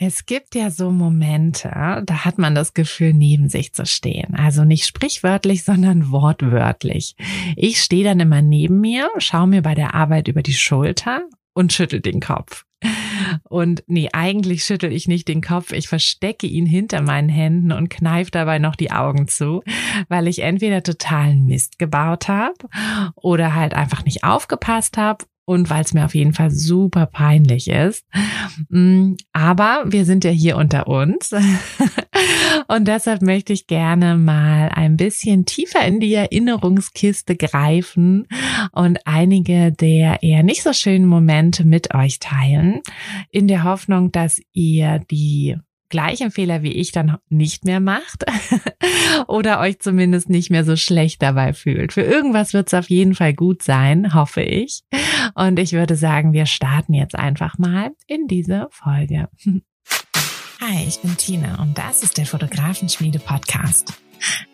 Es gibt ja so Momente, da hat man das Gefühl, neben sich zu stehen. Also nicht sprichwörtlich, sondern wortwörtlich. Ich stehe dann immer neben mir, schaue mir bei der Arbeit über die Schulter und schüttel den Kopf. Und nee, eigentlich schüttel ich nicht den Kopf. Ich verstecke ihn hinter meinen Händen und kneife dabei noch die Augen zu, weil ich entweder totalen Mist gebaut habe oder halt einfach nicht aufgepasst habe und weil es mir auf jeden Fall super peinlich ist. Mm, aber wir sind ja hier unter uns und deshalb möchte ich gerne mal ein bisschen tiefer in die Erinnerungskiste greifen und einige der eher nicht so schönen Momente mit euch teilen, in der Hoffnung, dass ihr die gleichen Fehler wie ich dann nicht mehr macht oder euch zumindest nicht mehr so schlecht dabei fühlt. Für irgendwas wird es auf jeden Fall gut sein, hoffe ich. Und ich würde sagen, wir starten jetzt einfach mal in diese Folge. Hi, ich bin Tina und das ist der Fotografenschmiede Podcast.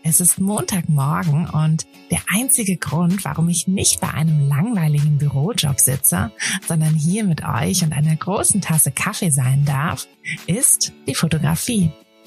Es ist Montagmorgen und der einzige Grund, warum ich nicht bei einem langweiligen Bürojob sitze, sondern hier mit euch und einer großen Tasse Kaffee sein darf, ist die Fotografie.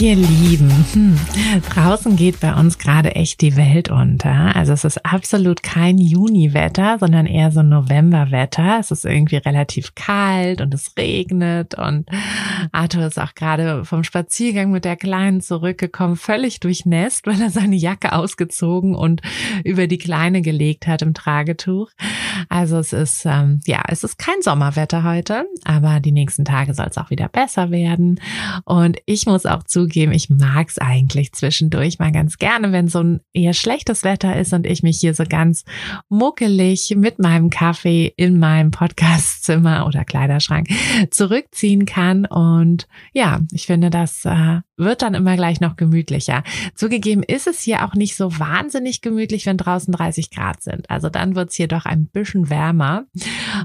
Ihr Lieben, hm, draußen geht bei uns gerade echt die Welt unter. Also es ist absolut kein Juniwetter, sondern eher so Novemberwetter. Es ist irgendwie relativ kalt und es regnet und Arthur ist auch gerade vom Spaziergang mit der Kleinen zurückgekommen, völlig durchnässt, weil er seine Jacke ausgezogen und über die Kleine gelegt hat im Tragetuch. Also es ist, ähm, ja, es ist kein Sommerwetter heute, aber die nächsten Tage soll es auch wieder besser werden. Und ich muss auch zu zugeben, ich mag es eigentlich zwischendurch mal ganz gerne, wenn so ein eher schlechtes Wetter ist und ich mich hier so ganz muckelig mit meinem Kaffee in meinem Podcastzimmer oder Kleiderschrank zurückziehen kann. Und ja, ich finde, das äh, wird dann immer gleich noch gemütlicher. Zugegeben ist es hier auch nicht so wahnsinnig gemütlich, wenn draußen 30 Grad sind. Also dann wird es hier doch ein bisschen wärmer.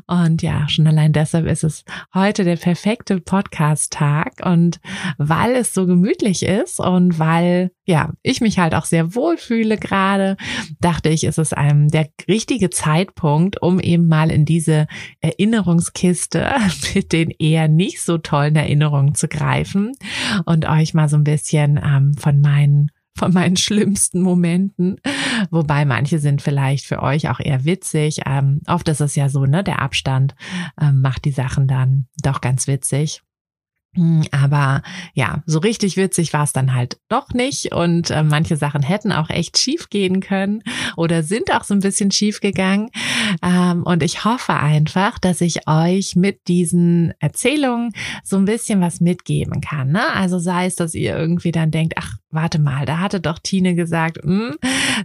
Und ja, schon allein deshalb ist es heute der perfekte Podcast-Tag. Und weil es so gemütlich ist und weil ja, ich mich halt auch sehr wohl fühle gerade, dachte ich, ist es einem der richtige Zeitpunkt, um eben mal in diese Erinnerungskiste mit den eher nicht so tollen Erinnerungen zu greifen und euch mal so ein bisschen ähm, von meinen von meinen schlimmsten Momenten, wobei manche sind vielleicht für euch auch eher witzig. Ähm, oft ist es ja so, ne, der Abstand ähm, macht die Sachen dann doch ganz witzig. Hm, aber ja, so richtig witzig war es dann halt doch nicht und äh, manche Sachen hätten auch echt schief gehen können oder sind auch so ein bisschen schief gegangen. Ähm, und ich hoffe einfach, dass ich euch mit diesen Erzählungen so ein bisschen was mitgeben kann. Ne? Also sei es, dass ihr irgendwie dann denkt, ach, warte mal, da hatte doch Tine gesagt, hm,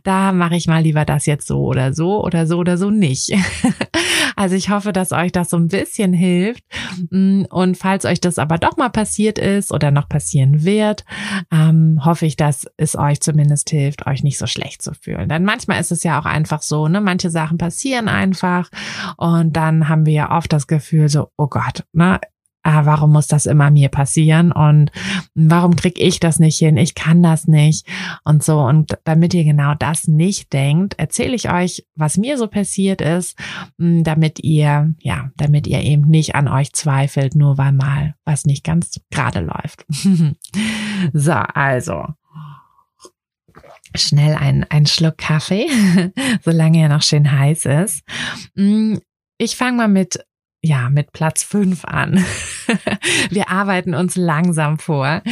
da mache ich mal lieber das jetzt so oder so oder so oder so nicht. Also ich hoffe, dass euch das so ein bisschen hilft. Mm, und falls euch das aber doch mal passiert ist oder noch passieren wird, ähm, hoffe ich, dass es euch zumindest hilft, euch nicht so schlecht zu fühlen. Denn manchmal ist es ja auch einfach so, ne? Manche Sachen passieren einfach und dann haben wir ja oft das Gefühl so, oh Gott, ne? Ah, warum muss das immer mir passieren und warum krieg ich das nicht hin? Ich kann das nicht und so. Und damit ihr genau das nicht denkt, erzähle ich euch, was mir so passiert ist, hm, damit ihr, ja, damit ihr eben nicht an euch zweifelt, nur weil mal was nicht ganz gerade läuft. so, also. Schnell ein, ein Schluck Kaffee, solange er noch schön heiß ist. Hm, ich fange mal mit ja, mit Platz fünf an. Wir arbeiten uns langsam vor.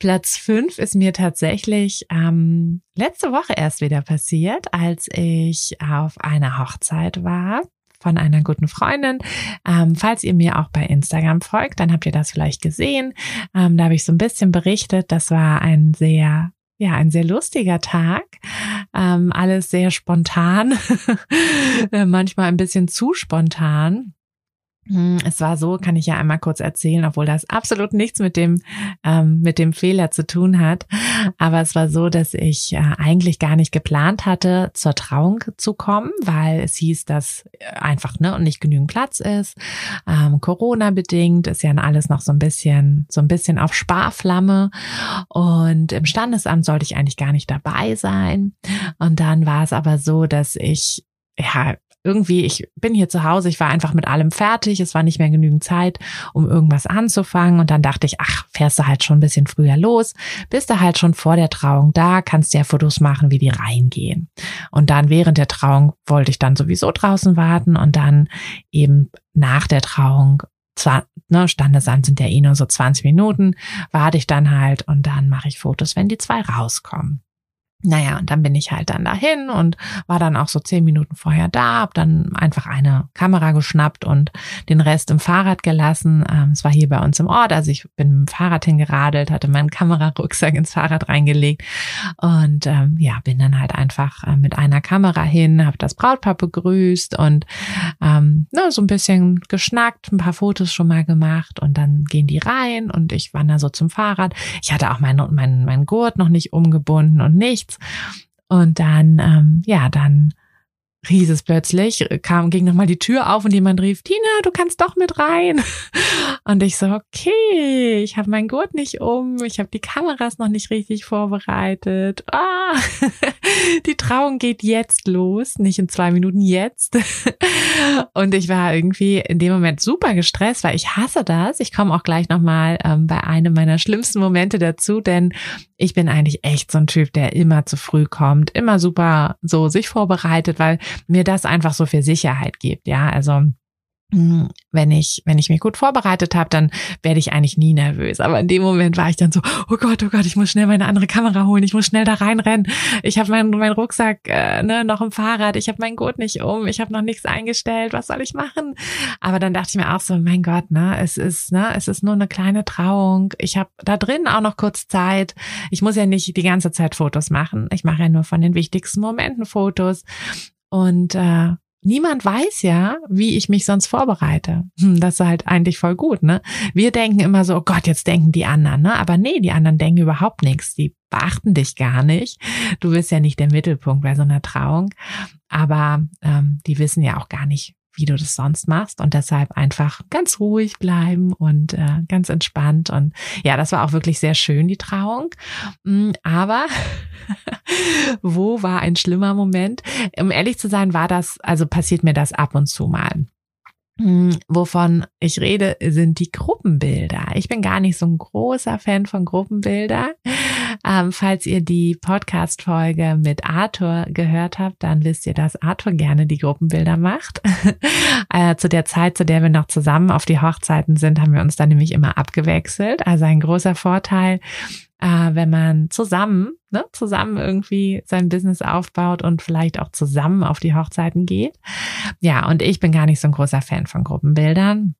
Platz fünf ist mir tatsächlich ähm, letzte Woche erst wieder passiert, als ich auf einer Hochzeit war von einer guten Freundin. Ähm, falls ihr mir auch bei Instagram folgt, dann habt ihr das vielleicht gesehen. Ähm, da habe ich so ein bisschen berichtet. Das war ein sehr ja, ein sehr lustiger Tag. Ähm, alles sehr spontan, manchmal ein bisschen zu spontan. Hm, es war so, kann ich ja einmal kurz erzählen, obwohl das absolut nichts mit dem ähm, mit dem Fehler zu tun hat. Aber es war so, dass ich äh, eigentlich gar nicht geplant hatte, zur Trauung zu kommen, weil es hieß, dass einfach ne und nicht genügend Platz ist. Ähm, Corona bedingt ist ja alles noch so ein bisschen so ein bisschen auf Sparflamme und im Standesamt sollte ich eigentlich gar nicht dabei sein. Und dann war es aber so, dass ich ja, irgendwie, ich bin hier zu Hause, ich war einfach mit allem fertig, es war nicht mehr genügend Zeit, um irgendwas anzufangen. Und dann dachte ich, ach, fährst du halt schon ein bisschen früher los, bist du halt schon vor der Trauung da, kannst dir Fotos machen, wie die reingehen. Und dann während der Trauung wollte ich dann sowieso draußen warten und dann eben nach der Trauung zwar, ne, Standesamt sind ja eh nur so 20 Minuten, warte ich dann halt und dann mache ich Fotos, wenn die zwei rauskommen. Naja, und dann bin ich halt dann dahin und war dann auch so zehn Minuten vorher da, hab dann einfach eine Kamera geschnappt und den Rest im Fahrrad gelassen. Ähm, es war hier bei uns im Ort, also ich bin mit dem Fahrrad hingeradelt, hatte meinen Kamerarucksack ins Fahrrad reingelegt und ähm, ja, bin dann halt einfach äh, mit einer Kamera hin, habe das Brautpaar begrüßt und ähm, ne, so ein bisschen geschnackt, ein paar Fotos schon mal gemacht und dann gehen die rein und ich wandere so zum Fahrrad. Ich hatte auch meinen mein, mein Gurt noch nicht umgebunden und nichts Und dann, ähm, ja, dann hieß es plötzlich, kam, ging nochmal die Tür auf und jemand rief, Tina, du kannst doch mit rein. Und ich so, okay, ich habe meinen Gurt nicht um, ich habe die Kameras noch nicht richtig vorbereitet. Ah, die Trauung geht jetzt los, nicht in zwei Minuten jetzt. Und ich war irgendwie in dem Moment super gestresst, weil ich hasse das. Ich komme auch gleich nochmal ähm, bei einem meiner schlimmsten Momente dazu, denn ich bin eigentlich echt so ein Typ, der immer zu früh kommt, immer super so sich vorbereitet, weil mir das einfach so viel Sicherheit gibt. Ja, also hm, wenn ich, wenn ich mich gut vorbereitet habe, dann werde ich eigentlich nie nervös. Aber in dem Moment war ich dann so, oh Gott, oh Gott, ich muss schnell meine andere Kamera holen, ich muss schnell da reinrennen. Ich habe meinen mein Rucksack äh, ne, noch im Fahrrad, ich habe meinen Gurt nicht um, ich habe noch nichts eingestellt, was soll ich machen? Aber dann dachte ich mir auch so, mein Gott, ne, es ist, ne, es ist nur eine kleine Trauung. Ich habe da drin auch noch kurz Zeit. Ich muss ja nicht die ganze Zeit Fotos machen. Ich mache ja nur von den wichtigsten Momenten Fotos. Und äh, niemand weiß ja, wie ich mich sonst vorbereite. Hm, das ist halt eigentlich voll gut, ne? Wir denken immer so, oh Gott, jetzt denken die anderen, ne? Aber nee, die anderen denken überhaupt nichts. Die beachten dich gar nicht. Du bist ja nicht der Mittelpunkt bei so einer Trauung. Aber ähm, die wissen ja auch gar nicht, wie du das sonst machst und deshalb einfach ganz ruhig bleiben und äh, ganz entspannt und ja, das war auch wirklich sehr schön die Trauung, mm, aber wo war ein schlimmer Moment? Um ehrlich zu sein, war das also passiert mir das ab und zu mal. Hm, wovon ich rede, sind die Gruppenbilder. Ich bin gar nicht so ein großer Fan von Gruppenbilder. Ähm, falls ihr die Podcast-Folge mit Arthur gehört habt, dann wisst ihr, dass Arthur gerne die Gruppenbilder macht. äh, zu der Zeit, zu der wir noch zusammen auf die Hochzeiten sind, haben wir uns dann nämlich immer abgewechselt. Also ein großer Vorteil äh, wenn man zusammen, ne, zusammen irgendwie sein Business aufbaut und vielleicht auch zusammen auf die Hochzeiten geht. Ja, und ich bin gar nicht so ein großer Fan von Gruppenbildern.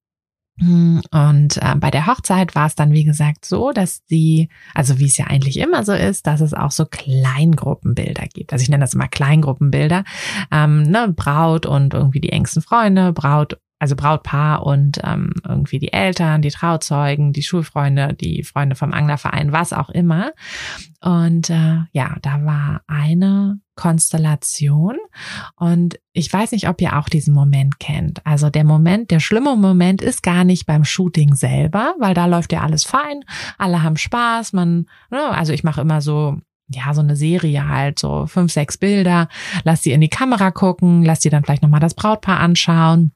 Und äh, bei der Hochzeit war es dann, wie gesagt, so, dass die, also wie es ja eigentlich immer so ist, dass es auch so Kleingruppenbilder gibt. Also ich nenne das immer Kleingruppenbilder. Ähm, ne, Braut und irgendwie die engsten Freunde, Braut also Brautpaar und ähm, irgendwie die Eltern, die Trauzeugen, die Schulfreunde, die Freunde vom Anglerverein, was auch immer. Und äh, ja, da war eine Konstellation. Und ich weiß nicht, ob ihr auch diesen Moment kennt. Also der Moment, der schlimme Moment ist gar nicht beim Shooting selber, weil da läuft ja alles fein, alle haben Spaß, man, ne, also ich mache immer so ja, so eine Serie halt, so fünf, sechs Bilder, lass sie in die Kamera gucken, lass sie dann vielleicht nochmal das Brautpaar anschauen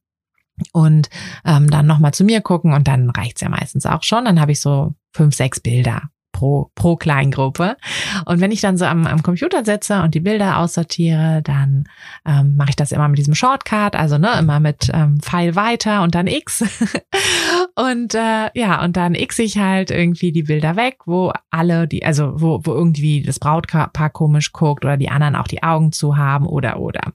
und ähm, dann nochmal zu mir gucken und dann reicht's ja meistens auch schon. Dann habe ich so fünf, sechs Bilder pro, pro Kleingruppe. Und wenn ich dann so am, am Computer sitze und die Bilder aussortiere, dann ähm, mache ich das immer mit diesem Shortcut, also ne, immer mit ähm, Pfeil weiter und dann X. und äh, ja, und dann X ich halt irgendwie die Bilder weg, wo alle, die, also wo, wo irgendwie das Brautpaar komisch guckt oder die anderen auch die Augen zu haben oder oder.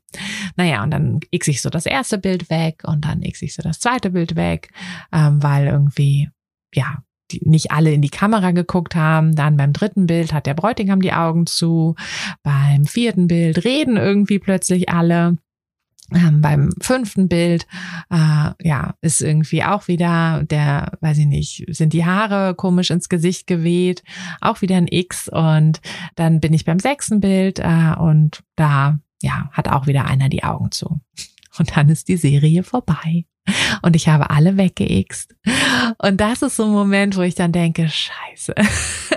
Naja, und dann X ich so das erste Bild weg und dann X ich so das zweite Bild weg, ähm, weil irgendwie ja, nicht alle in die Kamera geguckt haben. Dann beim dritten Bild hat der Bräutigam die Augen zu. Beim vierten Bild reden irgendwie plötzlich alle. Ähm, beim fünften Bild, äh, ja, ist irgendwie auch wieder der, weiß ich nicht, sind die Haare komisch ins Gesicht geweht, auch wieder ein X und dann bin ich beim sechsten Bild äh, und da, ja, hat auch wieder einer die Augen zu. Und dann ist die Serie vorbei und ich habe alle weggeixt. Und das ist so ein Moment, wo ich dann denke, scheiße,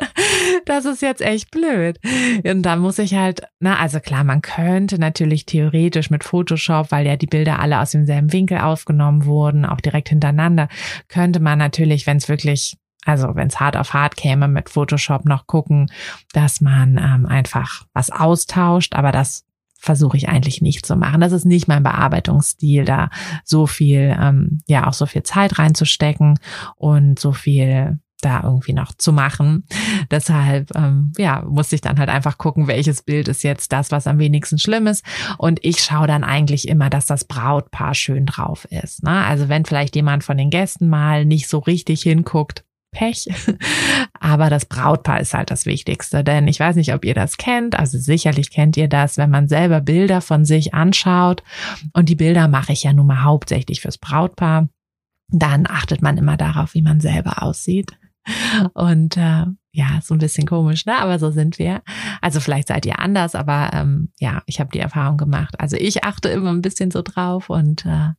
das ist jetzt echt blöd. Und da muss ich halt, na, also klar, man könnte natürlich theoretisch mit Photoshop, weil ja die Bilder alle aus demselben Winkel aufgenommen wurden, auch direkt hintereinander, könnte man natürlich, wenn es wirklich also wenn es hart auf hart käme, mit Photoshop noch gucken, dass man ähm, einfach was austauscht, aber das versuche ich eigentlich nicht zu machen. Das ist nicht mein Bearbeitungsstil, da so viel, ähm, ja, auch so viel Zeit reinzustecken und so viel da irgendwie noch zu machen. Deshalb, ähm, ja, musste ich dann halt einfach gucken, welches Bild ist jetzt das, was am wenigsten schlimm ist. Und ich schaue dann eigentlich immer, dass das Brautpaar schön drauf ist. Ne? Also wenn vielleicht jemand von den Gästen mal nicht so richtig hinguckt, Pech. Aber das Brautpaar ist halt das Wichtigste, denn ich weiß nicht, ob ihr das kennt. Also sicherlich kennt ihr das, wenn man selber Bilder von sich anschaut. Und die Bilder mache ich ja nun mal hauptsächlich fürs Brautpaar. Dann achtet man immer darauf, wie man selber aussieht. Und äh, ja, so ein bisschen komisch, ne? Aber so sind wir. Also vielleicht seid ihr anders, aber ähm, ja, ich habe die Erfahrung gemacht. Also ich achte immer ein bisschen so drauf und äh,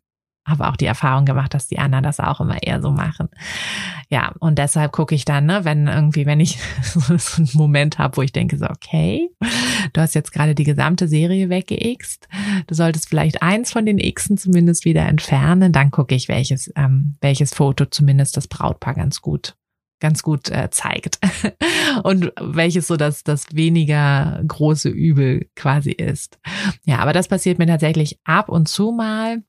habe auch die Erfahrung gemacht, dass die anderen das auch immer eher so machen. Ja, und deshalb gucke ich dann, ne, wenn irgendwie, wenn ich so, einen Moment habe, wo ich denke, so, okay, du hast jetzt gerade die gesamte Serie weggeixt, du solltest vielleicht eins von den Xen zumindest wieder entfernen, dann gucke ich, welches, ähm, welches Foto zumindest das Brautpaar ganz gut ganz gut äh, zeigt und welches so das das weniger große Übel quasi ist. Ja, aber das passiert mir tatsächlich ab und zu mal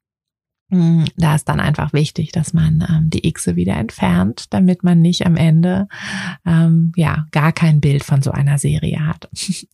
da ist dann einfach wichtig, dass man ähm, die Xe wieder entfernt, damit man nicht am Ende ähm, ja gar kein Bild von so einer Serie hat.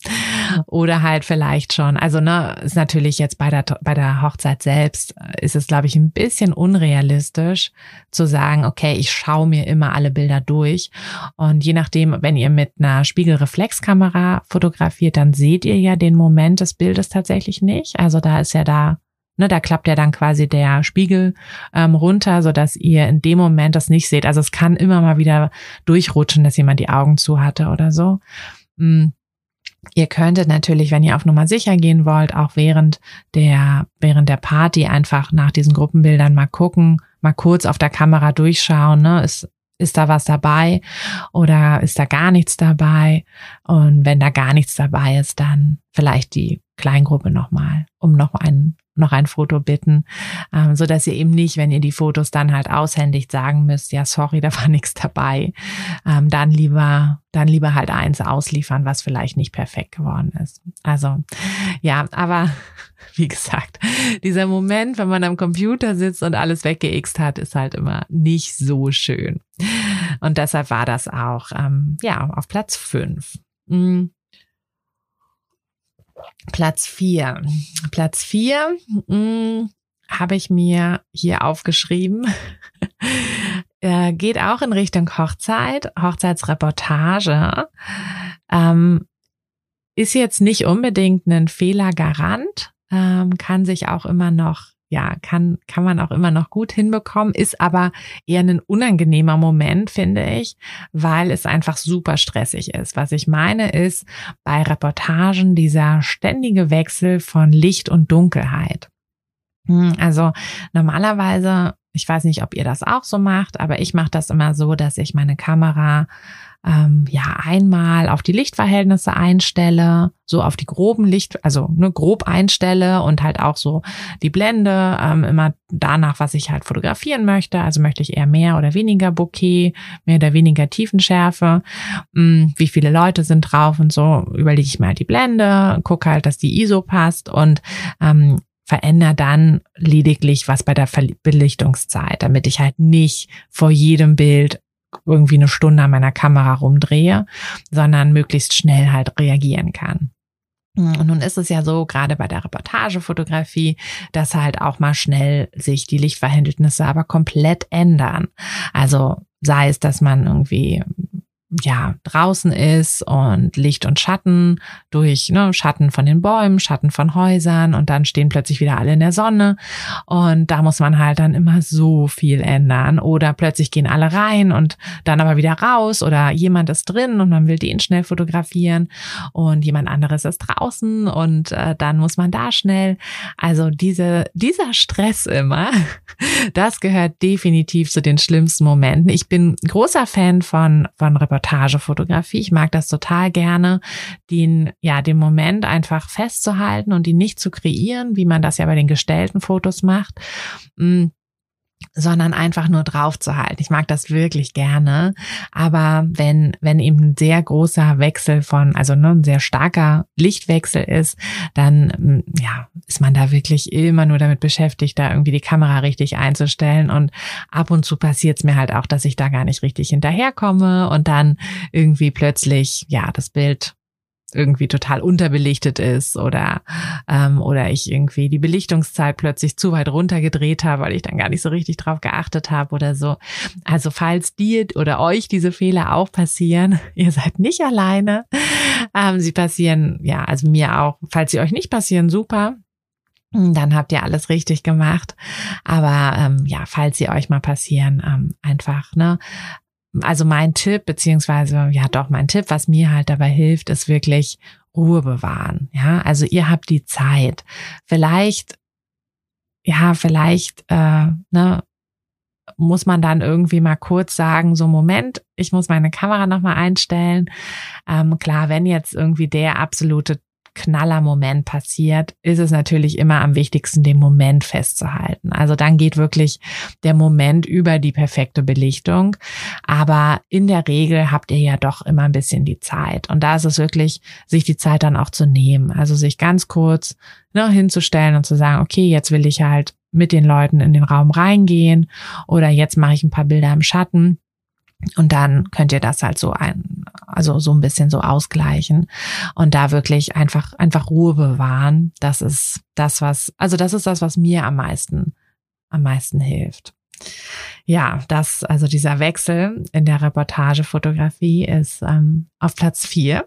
Oder halt vielleicht schon, also ne, ist natürlich jetzt bei der bei der Hochzeit selbst äh, ist es glaube ich ein bisschen unrealistisch zu sagen, okay, ich schaue mir immer alle Bilder durch und je nachdem, wenn ihr mit einer Spiegelreflexkamera fotografiert, dann seht ihr ja den Moment des Bildes tatsächlich nicht. Also da ist ja da Ne, da klappt ja dann quasi der Spiegel ähm, runter, so dass ihr in dem Moment das nicht seht. Also es kann immer mal wieder durchrutschen, dass jemand die Augen zu hatte oder so. Mhm. Ihr könntet natürlich, wenn ihr auf Nummer sicher gehen wollt, auch während der, während der Party einfach nach diesen Gruppenbildern mal gucken, mal kurz auf der Kamera durchschauen, ne? Ist, ist da was dabei oder ist da gar nichts dabei? Und wenn da gar nichts dabei ist, dann vielleicht die Kleingruppe nochmal, um noch einen noch ein Foto bitten, ähm, so dass ihr eben nicht, wenn ihr die Fotos dann halt aushändigt, sagen müsst, ja sorry, da war nichts dabei, ähm, dann lieber dann lieber halt eins ausliefern, was vielleicht nicht perfekt geworden ist. Also ja, aber wie gesagt, dieser Moment, wenn man am Computer sitzt und alles weggeixt hat, ist halt immer nicht so schön. Und deshalb war das auch ähm, ja auf Platz fünf. Mhm. Platz vier. Platz vier hm, habe ich mir hier aufgeschrieben. äh, geht auch in Richtung Hochzeit, Hochzeitsreportage. Ähm, ist jetzt nicht unbedingt ein Fehlergarant, ähm, kann sich auch immer noch ja, kann, kann man auch immer noch gut hinbekommen, ist aber eher ein unangenehmer Moment, finde ich, weil es einfach super stressig ist. Was ich meine ist, bei Reportagen dieser ständige Wechsel von Licht und Dunkelheit. Hm, also normalerweise, ich weiß nicht, ob ihr das auch so macht, aber ich mache das immer so, dass ich meine Kamera ähm, ja einmal auf die Lichtverhältnisse einstelle, so auf die groben Licht, also nur ne, grob einstelle und halt auch so die Blende ähm, immer danach, was ich halt fotografieren möchte. Also möchte ich eher mehr oder weniger Bouquet, mehr oder weniger Tiefenschärfe, mh, hm, wie viele Leute sind drauf und so überlege ich mir halt die Blende, gucke halt, dass die ISO passt und ähm, verändere dann lediglich was bei der Belichtungszeit, damit ich halt nicht vor jedem Bild irgendwie eine Stunde an meiner Kamera rumdrehe, sondern möglichst schnell halt reagieren kann. Und nun ist es ja so, gerade bei der Reportagefotografie, dass halt auch mal schnell sich die Lichtverhältnisse aber komplett ändern. Also sei es, dass man irgendwie ja, draußen ist und Licht und Schatten durch ne, Schatten von den Bäumen, Schatten von Häusern und dann stehen plötzlich wieder alle in der Sonne und da muss man halt dann immer so viel ändern oder plötzlich gehen alle rein und dann aber wieder raus oder jemand ist drin und man will den schnell fotografieren und jemand anderes ist draußen und äh, dann muss man da schnell. Also diese, dieser Stress immer, das gehört definitiv zu den schlimmsten Momenten. Ich bin großer Fan von, von Reportagen Reportagefotografie. Ich mag das total gerne, den, ja, den Moment einfach festzuhalten und ihn nicht zu kreieren, wie man das ja bei den gestellten Fotos macht. Mm, sondern einfach nur drauf zu halten. Ich mag das wirklich gerne. Aber wenn, wenn eben ein sehr großer Wechsel von, also ne, ein sehr starker Lichtwechsel ist, dann, mm, ja, ist man da wirklich immer nur damit beschäftigt, da irgendwie die Kamera richtig einzustellen. Und ab und zu passiert es mir halt auch, dass ich da gar nicht richtig hinterherkomme und dann irgendwie plötzlich, ja, das Bild irgendwie total unterbelichtet ist oder ähm, oder ich irgendwie die Belichtungszeit plötzlich zu weit runtergedreht habe, weil ich dann gar nicht so richtig drauf geachtet habe oder so. Also falls dir oder euch diese Fehler auch passieren, ihr seid nicht alleine. Ähm, sie passieren, ja, also mir auch. Falls sie euch nicht passieren, super dann habt ihr alles richtig gemacht. Aber ähm, ja, falls sie euch mal passieren, ähm, einfach ne, also mein Tipp, beziehungsweise ja doch mein Tipp, was mir halt dabei hilft, ist wirklich Ruhe bewahren. Ja, also ihr habt die Zeit. Vielleicht, ja, vielleicht, äh, ne, muss man dann irgendwie mal kurz sagen, so Moment, ich muss meine Kamera nochmal einstellen. Ähm, klar, wenn jetzt irgendwie der absolute Knallermoment passiert, ist es natürlich immer am wichtigsten, den Moment festzuhalten. Also dann geht wirklich der Moment über die perfekte Belichtung. Aber in der Regel habt ihr ja doch immer ein bisschen die Zeit. Und da ist es wirklich, sich die Zeit dann auch zu nehmen. Also sich ganz kurz ne, hinzustellen und zu sagen, okay, jetzt will ich halt mit den Leuten in den Raum reingehen oder jetzt mache ich ein paar Bilder im Schatten. Und dann könnt ihr das halt so ein, also so ein bisschen so ausgleichen und da wirklich einfach, einfach Ruhe bewahren. Das ist das, was, also das ist das, was mir am meisten, am meisten hilft. Ja, das, also dieser Wechsel in der Reportagefotografie ist ähm, auf Platz vier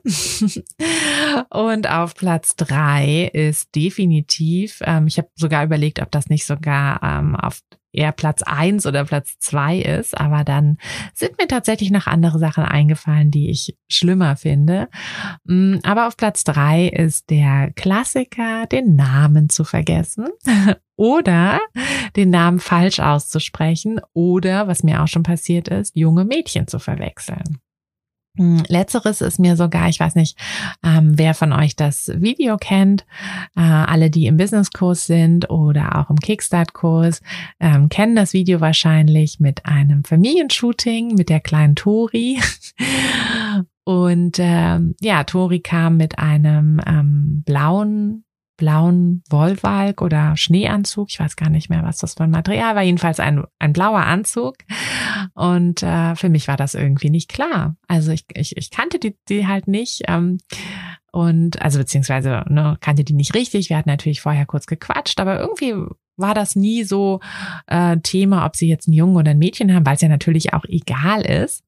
und auf Platz drei ist definitiv, ähm, ich habe sogar überlegt, ob das nicht sogar ähm, auf eher Platz eins oder Platz zwei ist, aber dann sind mir tatsächlich noch andere Sachen eingefallen, die ich schlimmer finde. Mm, aber auf Platz drei ist der Klassiker, den Namen zu vergessen oder den Namen falsch auszusprechen oder, was mir auch schon passiert ist, junge Mädchen zu verwechseln. Hm, letzteres ist mir sogar, ich weiß nicht, ähm, wer von euch das Video kennt. Äh, alle, die im Businesskurs sind oder auch im Kickstart-Kurs, ähm, kennen das Video wahrscheinlich mit einem Familienshooting mit der kleinen Tori. Und ähm, ja, Tori kam mit einem ähm, blauen blauen Wollwalk oder Schneeanzug. Ich weiß gar nicht mehr, was das für ein Material war. Jedenfalls ein, ein blauer Anzug. Und äh, für mich war das irgendwie nicht klar. Also ich, ich, ich kannte die, die halt nicht. Ähm, und also beziehungsweise ne, kannte die nicht richtig. Wir hatten natürlich vorher kurz gequatscht, aber irgendwie war das nie so äh, Thema, ob sie jetzt einen Jungen oder ein Mädchen haben, weil es ja natürlich auch egal ist.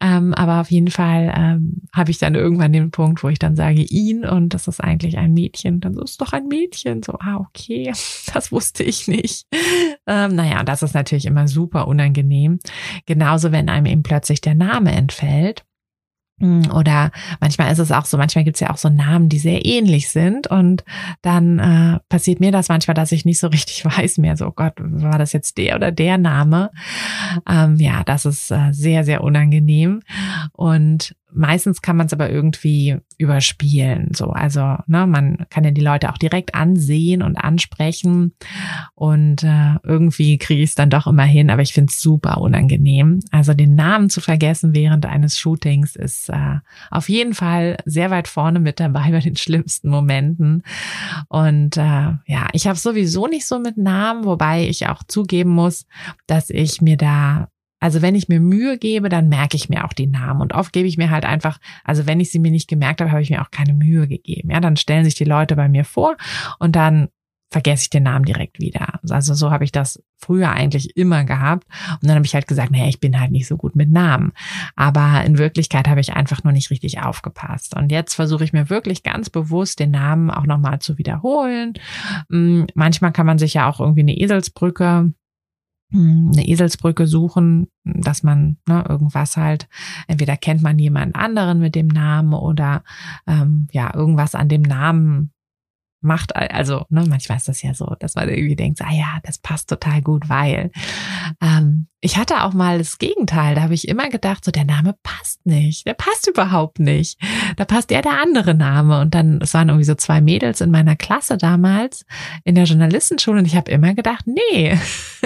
Ähm, aber auf jeden Fall ähm, habe ich dann irgendwann den Punkt, wo ich dann sage ihn und das ist eigentlich ein Mädchen. Dann so ist doch ein Mädchen. So, ah, okay, das wusste ich nicht. Ähm, naja, das ist natürlich immer super unangenehm. Genauso, wenn einem eben plötzlich der Name entfällt. Oder manchmal ist es auch so, manchmal gibt es ja auch so Namen, die sehr ähnlich sind. Und dann äh, passiert mir das manchmal, dass ich nicht so richtig weiß mehr, so oh Gott, war das jetzt der oder der Name? Ähm, ja, das ist äh, sehr, sehr unangenehm. Und Meistens kann man es aber irgendwie überspielen. So, also ne, man kann ja die Leute auch direkt ansehen und ansprechen und äh, irgendwie kriege ich es dann doch immer hin. Aber ich finde es super unangenehm. Also den Namen zu vergessen während eines Shootings ist äh, auf jeden Fall sehr weit vorne mit dabei bei den schlimmsten Momenten. Und äh, ja, ich habe sowieso nicht so mit Namen, wobei ich auch zugeben muss, dass ich mir da also wenn ich mir Mühe gebe, dann merke ich mir auch die Namen. Und oft gebe ich mir halt einfach, also wenn ich sie mir nicht gemerkt habe, habe ich mir auch keine Mühe gegeben. Ja, dann stellen sich die Leute bei mir vor und dann vergesse ich den Namen direkt wieder. Also so habe ich das früher eigentlich immer gehabt. Und dann habe ich halt gesagt, naja, ich bin halt nicht so gut mit Namen. Aber in Wirklichkeit habe ich einfach nur nicht richtig aufgepasst. Und jetzt versuche ich mir wirklich ganz bewusst den Namen auch nochmal zu wiederholen. Hm, manchmal kann man sich ja auch irgendwie eine Eselsbrücke eine Eselsbrücke suchen, dass man ne, irgendwas halt, entweder kennt man jemand anderen mit dem Namen oder ähm, ja, irgendwas an dem Namen macht, also ne, manchmal ist das ja so, dass man irgendwie denkt, ah ja, das passt total gut, weil ähm, ich hatte auch mal das Gegenteil, da habe ich immer gedacht, so der Name passt nicht, der passt überhaupt nicht, da passt eher der andere Name. Und dann, es waren irgendwie so zwei Mädels in meiner Klasse damals in der Journalistenschule und ich habe immer gedacht, nee,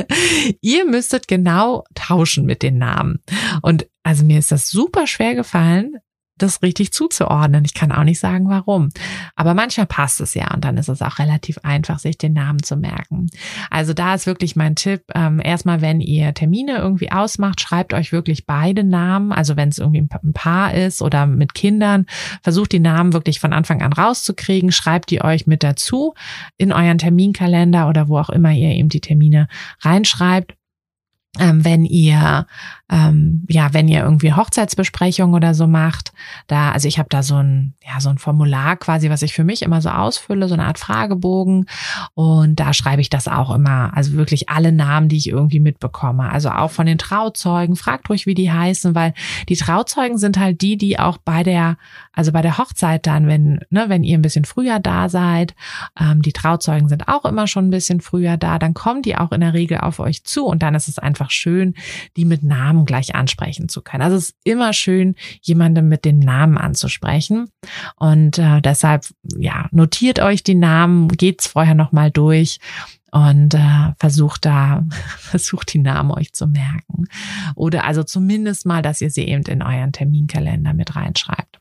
ihr müsstet genau tauschen mit den Namen. Und also mir ist das super schwer gefallen, das richtig zuzuordnen. Ich kann auch nicht sagen, warum. Aber manchmal passt es ja und dann ist es auch relativ einfach, sich den Namen zu merken. Also da ist wirklich mein Tipp. Ähm, erstmal, wenn ihr Termine irgendwie ausmacht, schreibt euch wirklich beide Namen. Also wenn es irgendwie ein Paar ist oder mit Kindern, versucht die Namen wirklich von Anfang an rauszukriegen. Schreibt die euch mit dazu in euren Terminkalender oder wo auch immer ihr eben die Termine reinschreibt. Ähm, wenn ihr ähm, ja, wenn ihr irgendwie Hochzeitsbesprechungen oder so macht, da, also ich habe da so ein, ja, so ein Formular quasi, was ich für mich immer so ausfülle, so eine Art Fragebogen. Und da schreibe ich das auch immer, also wirklich alle Namen, die ich irgendwie mitbekomme. Also auch von den Trauzeugen, fragt ruhig, wie die heißen, weil die Trauzeugen sind halt die, die auch bei der, also bei der Hochzeit dann, wenn, ne, wenn ihr ein bisschen früher da seid, ähm, die Trauzeugen sind auch immer schon ein bisschen früher da, dann kommen die auch in der Regel auf euch zu und dann ist es einfach schön, die mit Namen gleich ansprechen zu können. Also es ist immer schön, jemandem mit den Namen anzusprechen. Und äh, deshalb, ja, notiert euch die Namen, geht's vorher nochmal durch und äh, versucht da, versucht die Namen euch zu merken. Oder also zumindest mal, dass ihr sie eben in euren Terminkalender mit reinschreibt.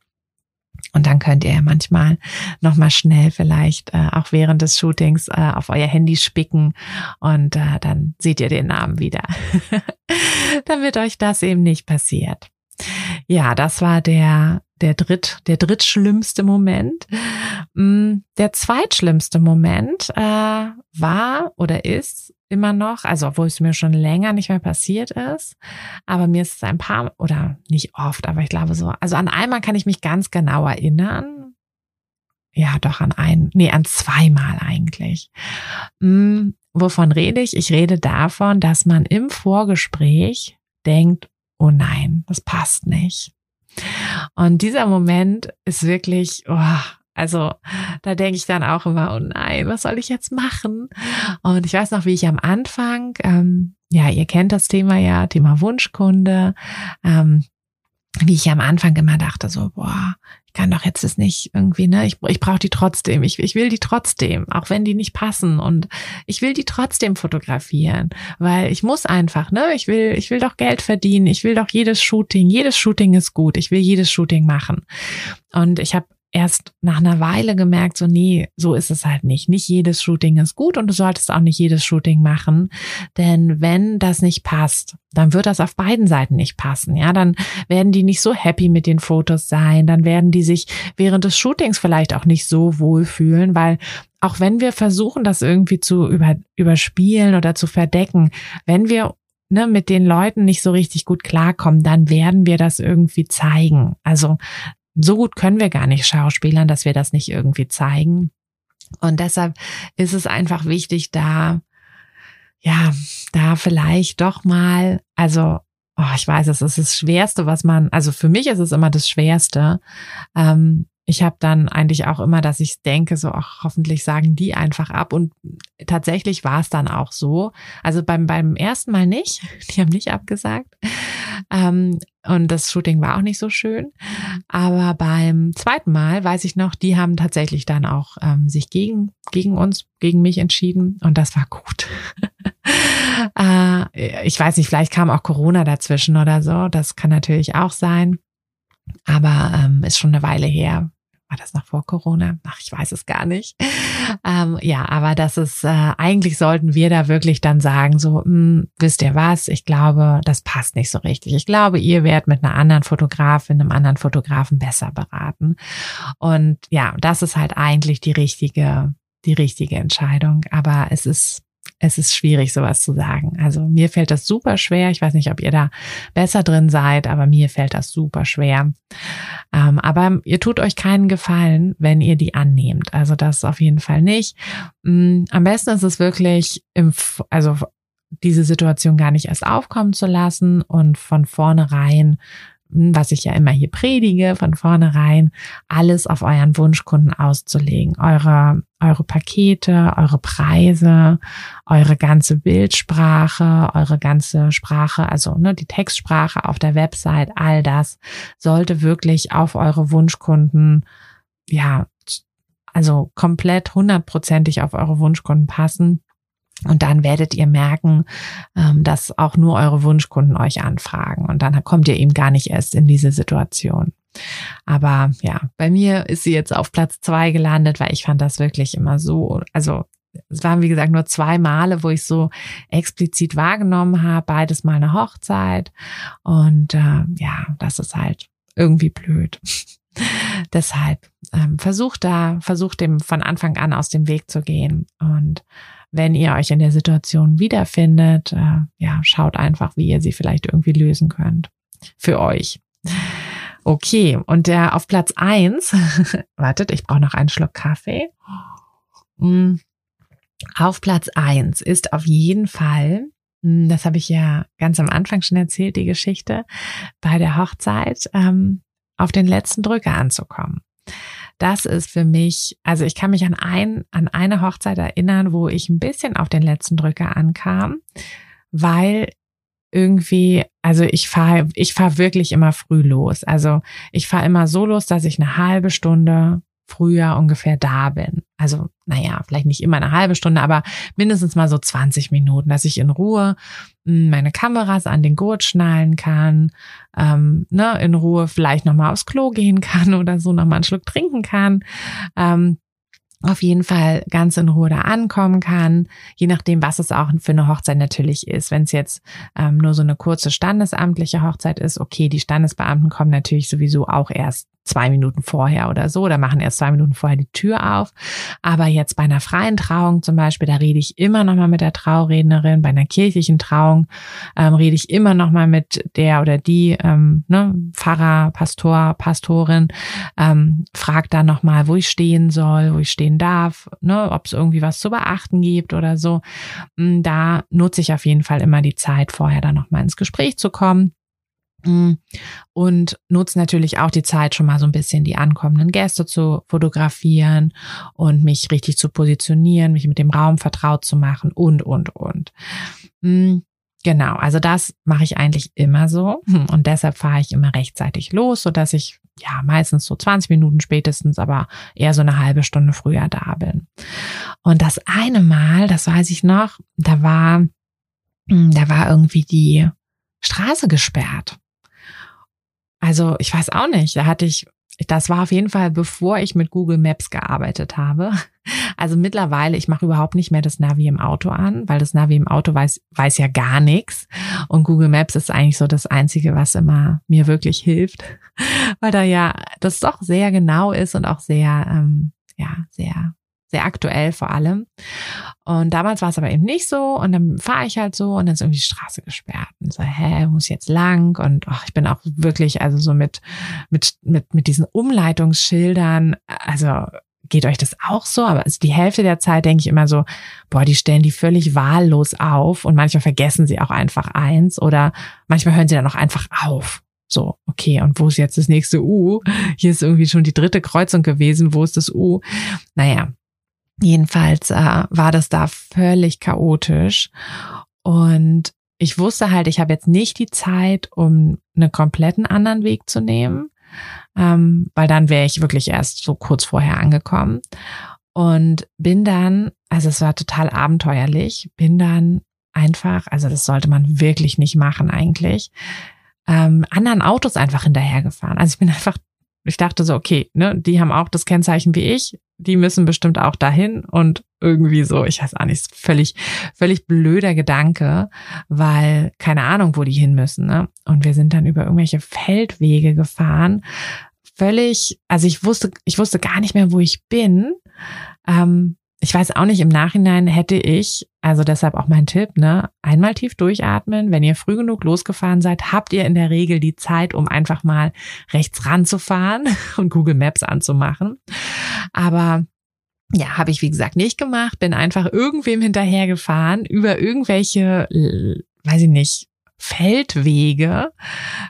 Und dann könnt ihr ja manchmal nochmal schnell vielleicht äh, auch während des Shootings äh, auf euer Handy spicken und äh, dann seht ihr den Namen wieder, damit euch das eben nicht passiert. Ja, das war der der dritt der drittschlimmste Moment. Mm, der zweitschlimmste Moment äh, war oder ist immer noch, also obwohl es mir schon länger nicht mehr passiert ist, aber mir ist es ein paar oder nicht oft, aber ich glaube so, also an einmal kann ich mich ganz genau erinnern. Ja, doch an ein, nee, an zweimal eigentlich. Hm, wovon rede ich? Ich rede davon, dass man im Vorgespräch denkt, oh nein, das passt nicht. Und dieser Moment ist wirklich, oh, also da denke ich dann auch immer, oh nein, was soll ich jetzt machen? Und ich weiß noch, wie ich am Anfang, ähm, ja, ihr kennt das Thema ja, Thema Wunschkunde, ähm, wie ich am Anfang immer dachte, so, boah, kann doch jetzt das nicht irgendwie, ne, ich, ich brauche die trotzdem, ich, ich will die trotzdem, auch wenn die nicht passen. Und ich will die trotzdem fotografieren, weil ich muss einfach, ne, ich will, ich will doch Geld verdienen, ich will doch jedes Shooting, jedes Shooting ist gut, ich will jedes Shooting machen. Und ich habe erst nach einer Weile gemerkt, so nee, so ist es halt nicht. Nicht jedes Shooting ist gut und du solltest auch nicht jedes Shooting machen, denn wenn das nicht passt, dann wird das auf beiden Seiten nicht passen. Ja, dann werden die nicht so happy mit den Fotos sein, dann werden die sich während des Shootings vielleicht auch nicht so wohlfühlen, weil auch wenn wir versuchen, das irgendwie zu über, überspielen oder zu verdecken, wenn wir ne, mit den Leuten nicht so richtig gut klarkommen, dann werden wir das irgendwie zeigen. Also so gut können wir gar nicht schauspielern, dass wir das nicht irgendwie zeigen. Und deshalb ist es einfach wichtig, da, ja, da vielleicht doch mal, also, oh, ich weiß, es ist das Schwerste, was man, also für mich ist es immer das Schwerste, ähm, ich habe dann eigentlich auch immer, dass ich denke, so ach, hoffentlich sagen die einfach ab. Und tatsächlich war es dann auch so. Also beim, beim ersten Mal nicht. Die haben nicht abgesagt. Ähm, und das Shooting war auch nicht so schön. Aber beim zweiten Mal weiß ich noch, die haben tatsächlich dann auch ähm, sich gegen, gegen uns, gegen mich entschieden. Und das war gut. äh, ich weiß nicht, vielleicht kam auch Corona dazwischen oder so. Das kann natürlich auch sein. Aber ähm, ist schon eine Weile her war das noch vor Corona? Ach, ich weiß es gar nicht. Ähm, ja, aber das ist, äh, eigentlich sollten wir da wirklich dann sagen, so, mh, hm, wisst ihr was, ich glaube, das passt nicht so richtig. Ich glaube, ihr werdet mit einer anderen Fotografin, einem anderen Fotografen besser beraten. Und ja, das ist halt eigentlich die richtige, die richtige Entscheidung. Aber es ist es ist schwierig, sowas zu sagen. Also mir fällt das super schwer. Ich weiß nicht, ob ihr da besser drin seid, aber mir fällt das super schwer. Ähm, aber ihr tut euch keinen Gefallen, wenn ihr die annehmt. Also das auf jeden Fall nicht. Mm, am besten ist es wirklich im, also diese Situation gar nicht erst aufkommen zu lassen und von vornherein was ich ja immer hier predige, von vornherein alles auf euren Wunschkunden auszulegen. Eure, eure Pakete, eure Preise, eure ganze Bildsprache, eure ganze Sprache, also ne, die Textsprache auf der Website, all das sollte wirklich auf eure Wunschkunden, ja, also komplett hundertprozentig auf eure Wunschkunden passen. Und dann werdet ihr merken, ähm, dass auch nur eure Wunschkunden euch anfragen. Und dann kommt ihr eben gar nicht erst in diese Situation. Aber ja, bei mir ist sie jetzt auf Platz zwei gelandet, weil ich fand das wirklich immer so, also es waren wie gesagt nur zwei Male, wo ich so explizit wahrgenommen habe, beides mal eine Hochzeit. Und äh, ja, das ist halt irgendwie blöd. Deshalb ähm, versucht da, versucht dem von Anfang an aus dem Weg zu gehen und wenn ihr euch in der Situation wiederfindet, äh, ja, schaut einfach, wie ihr sie vielleicht irgendwie lösen könnt. Für euch. Okay, und der auf Platz eins, wartet, ich brauche noch einen Schluck Kaffee. Mm, auf Platz eins ist auf jeden Fall, mm, das habe ich ja ganz am Anfang schon erzählt, die Geschichte, bei der Hochzeit ähm, auf den letzten Drücker anzukommen das ist für mich, also ich kann mich an ein, an eine Hochzeit erinnern, wo ich ein bisschen auf den letzten Drücker ankam, weil irgendwie, also ich fahre, ich fahre wirklich immer früh los. Also ich fahre immer so los, dass ich eine halbe Stunde früher ungefähr da bin. Also, naja, vielleicht nicht immer eine halbe Stunde, aber mindestens mal so 20 Minuten, dass ich in Ruhe hm, meine Kameras an den Gurt schnallen kann, ähm, ne, in Ruhe vielleicht nochmal aufs Klo gehen kann oder so, nochmal einen Schluck trinken kann. Ähm, auf jeden Fall ganz in Ruhe da ankommen kann, je nachdem, was es auch für eine Hochzeit natürlich ist. Wenn es jetzt ähm, nur so eine kurze standesamtliche Hochzeit ist, okay, die Standesbeamten kommen natürlich sowieso auch erst zwei Minuten vorher oder so oder machen erst zwei Minuten vorher die Tür auf. Aber jetzt bei einer freien Trauung zum Beispiel, da rede ich immer noch mal mit der Traurednerin. Bei einer kirchlichen Trauung ähm, rede ich immer noch mal mit der oder die ähm, ne, Pfarrer, Pastor, Pastorin. Ähm, frag da noch mal, wo ich stehen soll, wo ich stehen darf, ne, ob es irgendwie was zu beachten gibt oder so. Mm, da nutze ich auf jeden Fall immer die Zeit, vorher da noch mal ins Gespräch zu kommen Mm. Und nutze natürlich auch die Zeit, schon mal so ein bisschen die ankommenden Gäste zu fotografieren und mich richtig zu positionieren, mich mit dem Raum vertraut zu machen und, und, und. Mm, genau, also das mache ich eigentlich immer so und deshalb fahre ich immer rechtzeitig los, so dass ich ja meistens so 20 Minuten spätestens, aber eher so eine halbe Stunde früher da bin. Und das eine Mal, das weiß ich noch, da war, mm, da war irgendwie die Straße gesperrt. Also ich weiß auch nicht. Da hatte ich, das war auf jeden Fall, bevor ich mit Google Maps gearbeitet habe. Also mittlerweile, ich mache überhaupt nicht mehr das Navi im Auto an, weil das Navi im Auto weiß, weiß ja gar nichts. Und Google Maps ist eigentlich so das Einzige, was immer mir wirklich hilft, weil da ja das doch sehr genau ist und auch sehr, ähm, ja, sehr sehr aktuell vor allem. Und damals war es aber eben nicht so. Und dann fahre ich halt so und dann ist irgendwie die Straße gesperrt. Und so, hä, muss jetzt lang? Und ach, ich bin auch wirklich, also so mit, mit, mit, mit diesen Umleitungsschildern, also geht euch das auch so? Aber also die Hälfte der Zeit denke ich immer so, boah, die stellen die völlig wahllos auf und manchmal vergessen sie auch einfach eins oder manchmal hören sie dann auch einfach auf. So, okay, und wo ist jetzt das nächste U? Hier ist irgendwie schon die dritte Kreuzung gewesen. Wo ist das U? Naja, Jedenfalls äh, war das da völlig chaotisch. Und ich wusste halt, ich habe jetzt nicht die Zeit, um einen kompletten anderen Weg zu nehmen, ähm, weil dann wäre ich wirklich erst so kurz vorher angekommen. Und bin dann, also es war total abenteuerlich, bin dann einfach, also das sollte man wirklich nicht machen eigentlich, ähm, anderen Autos einfach hinterhergefahren. Also ich bin einfach ich dachte so, okay, ne, die haben auch das Kennzeichen wie ich, die müssen bestimmt auch dahin und irgendwie so, ich weiß auch nicht, völlig, völlig blöder Gedanke, weil keine Ahnung, wo die hin müssen, ne? Und wir sind dann über irgendwelche Feldwege gefahren, völlig, also ich wusste, ich wusste gar nicht mehr, wo ich bin. Ähm, ich weiß auch nicht, im Nachhinein hätte ich, also deshalb auch mein Tipp, ne, einmal tief durchatmen. Wenn ihr früh genug losgefahren seid, habt ihr in der Regel die Zeit, um einfach mal rechts ranzufahren und Google Maps anzumachen. Aber ja, habe ich wie gesagt nicht gemacht, bin einfach irgendwem hinterhergefahren über irgendwelche, weiß ich nicht, Feldwege,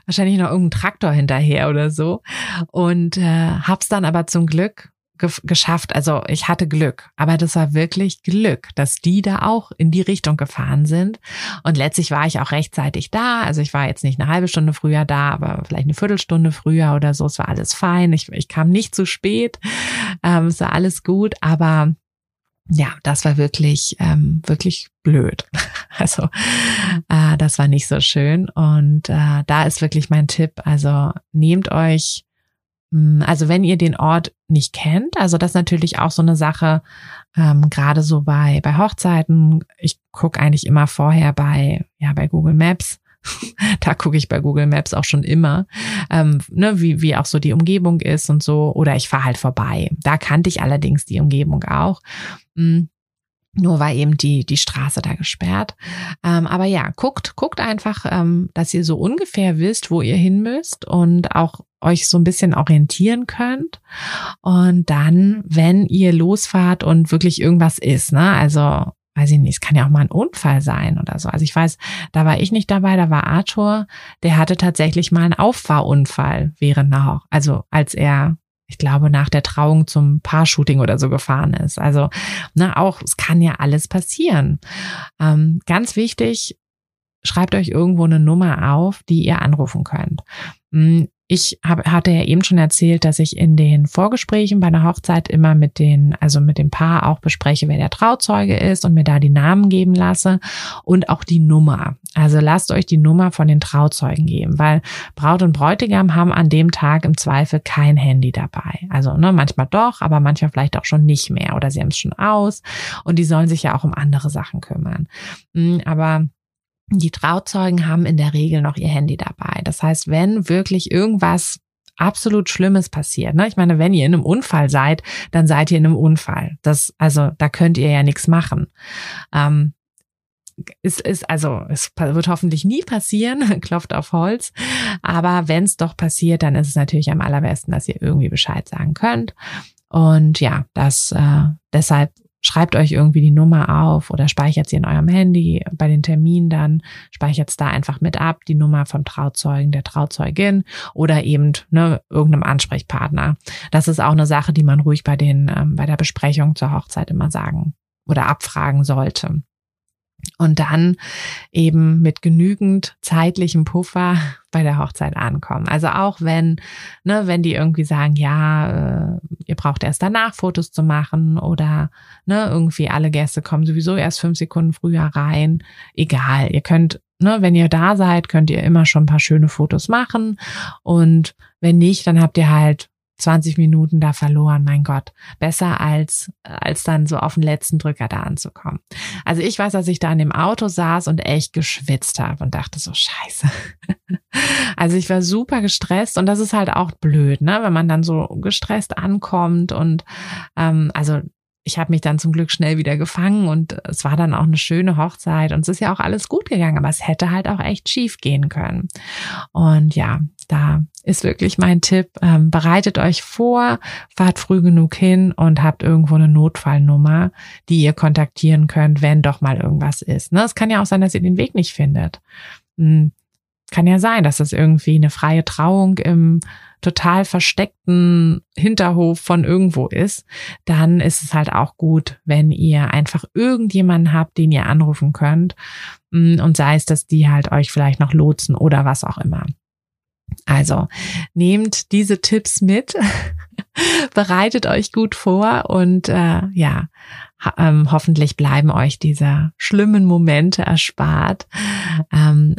wahrscheinlich noch irgendein Traktor hinterher oder so und äh, hab's dann aber zum Glück geschafft. Also ich hatte Glück, aber das war wirklich Glück, dass die da auch in die Richtung gefahren sind. Und letztlich war ich auch rechtzeitig da. Also ich war jetzt nicht eine halbe Stunde früher da, aber vielleicht eine Viertelstunde früher oder so. Es war alles fein. Ich, ich kam nicht zu spät. Ähm, es war alles gut, aber ja, das war wirklich, ähm, wirklich blöd. Also äh, das war nicht so schön. Und äh, da ist wirklich mein Tipp. Also nehmt euch hm, also wenn ihr den Ort nicht kennt, also das natürlich auch so eine Sache, ähm, gerade so bei, bei Hochzeiten, ich gucke eigentlich immer vorher bei, ja, bei Google Maps, da gucke ich bei Google Maps auch schon immer, ähm, ne, wie, wie auch so die Umgebung ist und so, oder ich fahre halt vorbei. Da kannte ich allerdings die Umgebung auch. Mhm. Nur war eben die, die Straße da gesperrt. Ähm, aber ja, guckt, guckt einfach, ähm, dass ihr so ungefähr wisst, wo ihr hin müsst und auch euch so ein bisschen orientieren könnt. Und dann, wenn ihr losfahrt und wirklich irgendwas ist, ne, also weiß ich nicht, es kann ja auch mal ein Unfall sein oder so. Also ich weiß, da war ich nicht dabei, da war Arthur, der hatte tatsächlich mal einen Auffahrunfall während nach, also als er ich glaube, nach der Trauung zum Paar-Shooting oder so gefahren ist. Also, ne, auch, es kann ja alles passieren. Ähm, ganz wichtig, schreibt euch irgendwo eine Nummer auf, die ihr anrufen könnt. Ich hab, hatte ja eben schon erzählt, dass ich in den Vorgesprächen bei einer Hochzeit immer mit den, also mit dem Paar auch bespreche, wer der Trauzeuge ist und mir da die Namen geben lasse und auch die Nummer. Also lasst euch die Nummer von den Trauzeugen geben, weil Braut und Bräutigam haben an dem Tag im Zweifel kein Handy dabei. Also ne, manchmal doch, aber manchmal vielleicht auch schon nicht mehr oder sie haben es schon aus und die sollen sich ja auch um andere Sachen kümmern. Hm, aber die Trauzeugen haben in der Regel noch ihr Handy dabei. Das heißt, wenn wirklich irgendwas absolut Schlimmes passiert. Ne? Ich meine, wenn ihr in einem Unfall seid, dann seid ihr in einem Unfall. Das, also, da könnt ihr ja nichts machen. Ähm, es ist also, es wird hoffentlich nie passieren, klopft auf Holz. Aber wenn es doch passiert, dann ist es natürlich am allerbesten, dass ihr irgendwie Bescheid sagen könnt. Und ja, das äh, deshalb schreibt euch irgendwie die Nummer auf oder speichert sie in eurem Handy bei den Terminen dann, speichert es da einfach mit ab, die Nummer vom Trauzeugen, der Trauzeugin oder eben ne, irgendeinem Ansprechpartner. Das ist auch eine Sache, die man ruhig bei den, ähm, bei der Besprechung zur Hochzeit immer sagen oder abfragen sollte und dann eben mit genügend zeitlichem Puffer bei der Hochzeit ankommen. Also auch wenn, ne, wenn die irgendwie sagen, ja, äh, ihr braucht erst danach Fotos zu machen oder ne, irgendwie alle Gäste kommen sowieso erst fünf Sekunden früher rein. Egal, ihr könnt, ne, wenn ihr da seid, könnt ihr immer schon ein paar schöne Fotos machen und wenn nicht, dann habt ihr halt 20 Minuten da verloren, mein Gott. Besser als, als dann so auf den letzten Drücker da anzukommen. Also ich weiß, dass ich da in dem Auto saß und echt geschwitzt habe und dachte so, scheiße. Also ich war super gestresst und das ist halt auch blöd, ne? Wenn man dann so gestresst ankommt und ähm, also ich habe mich dann zum Glück schnell wieder gefangen und es war dann auch eine schöne Hochzeit und es ist ja auch alles gut gegangen, aber es hätte halt auch echt schief gehen können. Und ja, da ist wirklich mein Tipp, ähm, bereitet euch vor, fahrt früh genug hin und habt irgendwo eine Notfallnummer, die ihr kontaktieren könnt, wenn doch mal irgendwas ist. Ne? Es kann ja auch sein, dass ihr den Weg nicht findet. Hm, kann ja sein, dass es irgendwie eine freie Trauung im total versteckten Hinterhof von irgendwo ist, dann ist es halt auch gut, wenn ihr einfach irgendjemanden habt, den ihr anrufen könnt mm, und sei es, dass die halt euch vielleicht noch lotsen oder was auch immer. Also nehmt diese Tipps mit, bereitet euch gut vor und äh, ja, ähm, hoffentlich bleiben euch diese schlimmen Momente erspart. Ähm,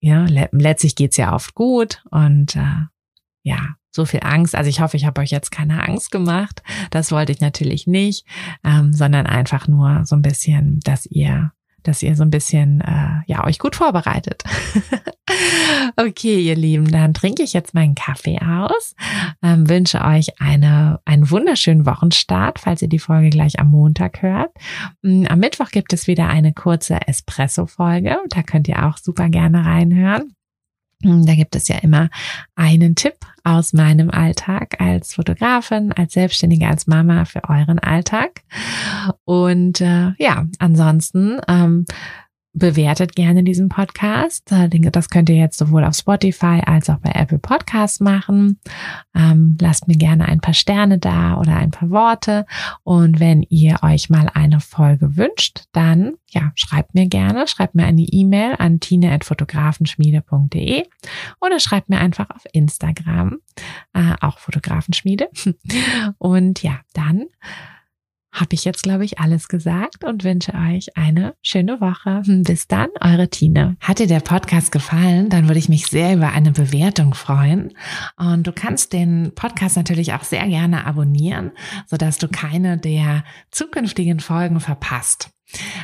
ja, le letztlich geht's ja oft gut und äh, ja, so viel Angst. Also ich hoffe, ich habe euch jetzt keine Angst gemacht. Das wollte ich natürlich nicht, ähm, sondern einfach nur so ein bisschen, dass ihr dass ihr so ein bisschen äh, ja euch gut vorbereitet. okay, ihr Lieben, dann trinke ich jetzt meinen Kaffee aus. Ähm, wünsche euch eine einen wunderschönen Wochenstart, falls ihr die Folge gleich am Montag hört. Mm, am Mittwoch gibt es wieder eine kurze Espresso-Folge. Da könnt ihr auch super gerne reinhören. Mm, da gibt es ja immer einen Tipp aus meinem Alltag als Fotografin, als Selbstständige, als Mama für euren Alltag. Und äh, ja, ansonsten ähm, bewertet gerne diesen Podcast. Äh, das könnt ihr jetzt sowohl auf Spotify als auch bei Apple Podcasts machen. Ähm, lasst mir gerne ein paar Sterne da oder ein paar Worte. Und wenn ihr euch mal eine Folge wünscht, dann ja, schreibt mir gerne, schreibt mir eine E-Mail an tine.fotografenschmiede.de oder schreibt mir einfach auf Instagram, äh, auch Fotografenschmiede. Und ja, dann habe ich jetzt, glaube ich, alles gesagt und wünsche euch eine schöne Woche. Bis dann, eure Tine. Hat dir der Podcast gefallen, dann würde ich mich sehr über eine Bewertung freuen. Und du kannst den Podcast natürlich auch sehr gerne abonnieren, sodass du keine der zukünftigen Folgen verpasst.